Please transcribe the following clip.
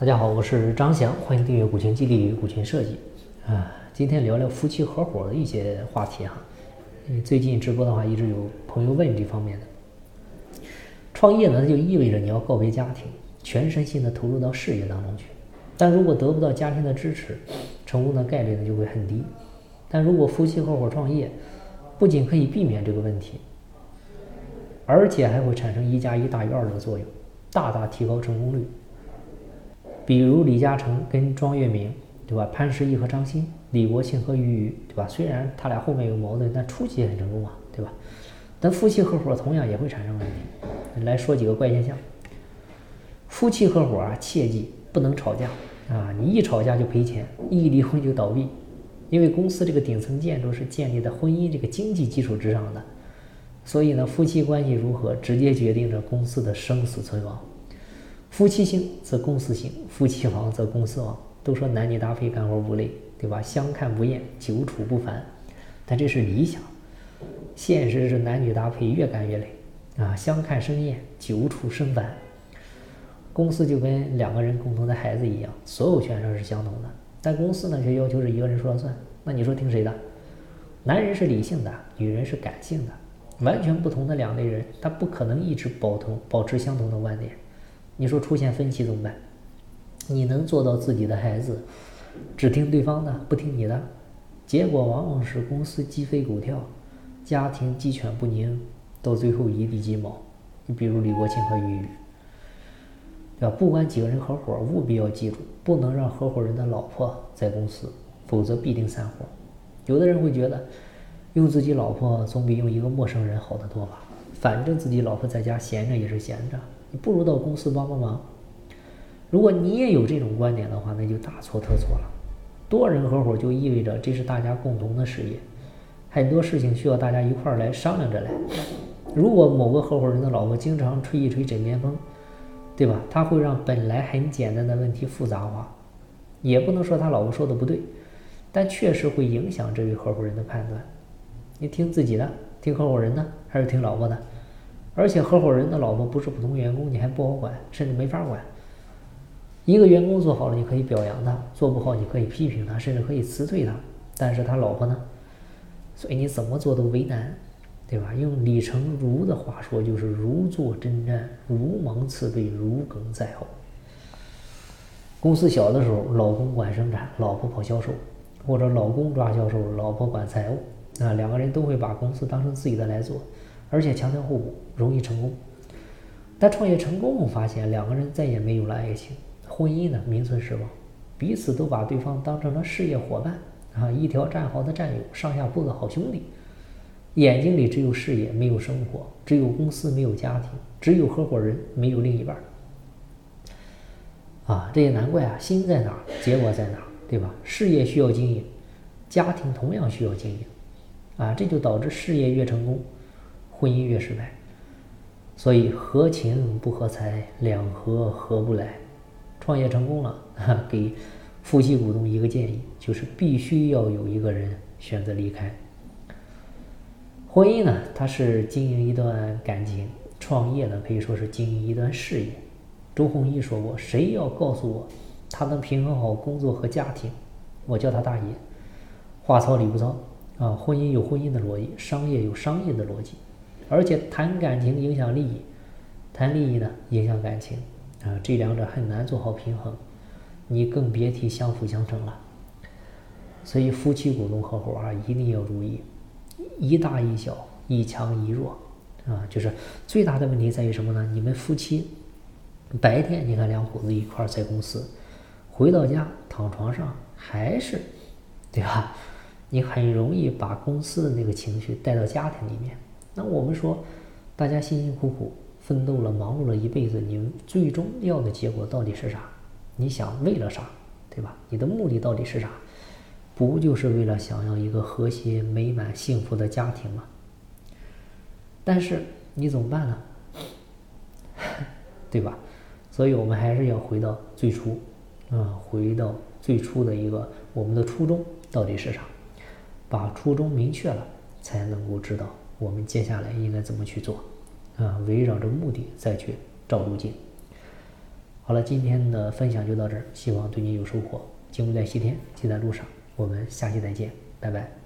大家好，我是张翔，欢迎订阅股权激励与股权设计。啊，今天聊聊夫妻合伙的一些话题哈。嗯，最近直播的话，一直有朋友问这方面的。创业呢，就意味着你要告别家庭，全身心的投入到事业当中去。但如果得不到家庭的支持，成功的概率呢就会很低。但如果夫妻合伙创业，不仅可以避免这个问题，而且还会产生一加一大于二的作用，大大提高成功率。比如李嘉诚跟庄月明，对吧？潘石屹和张欣，李国庆和俞渝，对吧？虽然他俩后面有矛盾，但初期也很成功啊，对吧？但夫妻合伙同样也会产生问题。来说几个怪现象：夫妻合伙啊，切记不能吵架啊！你一吵架就赔钱，一离婚就倒闭，因为公司这个顶层建筑是建立在婚姻这个经济基础之上的，所以呢，夫妻关系如何，直接决定着公司的生死存亡。夫妻兴则公司兴，夫妻亡则公司亡。都说男女搭配干活不累，对吧？相看不厌，久处不烦。但这是理想，现实是男女搭配越干越累啊！相看生厌，久处生烦。公司就跟两个人共同的孩子一样，所有权上是相同的，但公司呢却要求是一个人说了算。那你说听谁的？男人是理性的，女人是感性的，完全不同的两类人，他不可能一直保同保持相同的观点。你说出现分歧怎么办？你能做到自己的孩子只听对方的，不听你的？结果往往是公司鸡飞狗跳，家庭鸡犬不宁，到最后一地鸡毛。你比如李国庆和俞渝，对吧？不管几个人合伙，务必要记住，不能让合伙人的老婆在公司，否则必定散伙。有的人会觉得，用自己老婆总比用一个陌生人好得多吧？反正自己老婆在家闲着也是闲着。你不如到公司帮帮忙。如果你也有这种观点的话，那就大错特错了。多人合伙就意味着这是大家共同的事业，很多事情需要大家一块儿来商量着来。如果某个合伙人的老婆经常吹一吹枕边风，对吧？他会让本来很简单的问题复杂化。也不能说他老婆说的不对，但确实会影响这位合伙人的判断。你听自己的，听合伙人的，还是听老婆的？而且合伙人的老婆不是普通员工，你还不好管，甚至没法管。一个员工做好了，你可以表扬他；做不好，你可以批评他，甚至可以辞退他。但是他老婆呢？所以你怎么做都为难，对吧？用李成儒的话说，就是如坐针毡，如芒刺背，如鲠在喉。公司小的时候，老公管生产，老婆跑销售；或者老公抓销售，老婆管财务。啊，两个人都会把公司当成自己的来做。而且强调互补，容易成功。但创业成功后发现，两个人再也没有了爱情，婚姻呢名存实亡，彼此都把对方当成了事业伙伴啊，一条战壕的战友，上下铺的好兄弟。眼睛里只有事业，没有生活；只有公司，没有家庭；只有合伙人，没有另一半。啊，这也难怪啊，心在哪儿，结果在哪儿，对吧？事业需要经营，家庭同样需要经营，啊，这就导致事业越成功。婚姻越失败，所以合情不合财，两合合不来。创业成功了，给夫妻股东一个建议，就是必须要有一个人选择离开。婚姻呢，它是经营一段感情；创业呢，可以说是经营一段事业。周鸿祎说过：“谁要告诉我，他能平衡好工作和家庭，我叫他大爷。”话糙理不糙啊！婚姻有婚姻的逻辑，商业有商业的逻辑。而且谈感情影响利益，谈利益呢影响感情，啊，这两者很难做好平衡，你更别提相辅相成了。所以夫妻股东合伙啊，一定要注意，一大一小，一强一弱，啊，就是最大的问题在于什么呢？你们夫妻白天你看两口子一块儿在公司，回到家躺床上还是，对吧？你很容易把公司的那个情绪带到家庭里面。那我们说，大家辛辛苦苦奋斗了、忙碌了一辈子，你们最终要的结果到底是啥？你想为了啥，对吧？你的目的到底是啥？不就是为了想要一个和谐、美满、幸福的家庭吗？但是你怎么办呢？对吧？所以我们还是要回到最初，啊，回到最初的一个我们的初衷到底是啥？把初衷明确了，才能够知道。我们接下来应该怎么去做？啊，围绕着目的再去照路径。好了，今天的分享就到这儿，希望对你有收获。金不在西天，就在路上。我们下期再见，拜拜。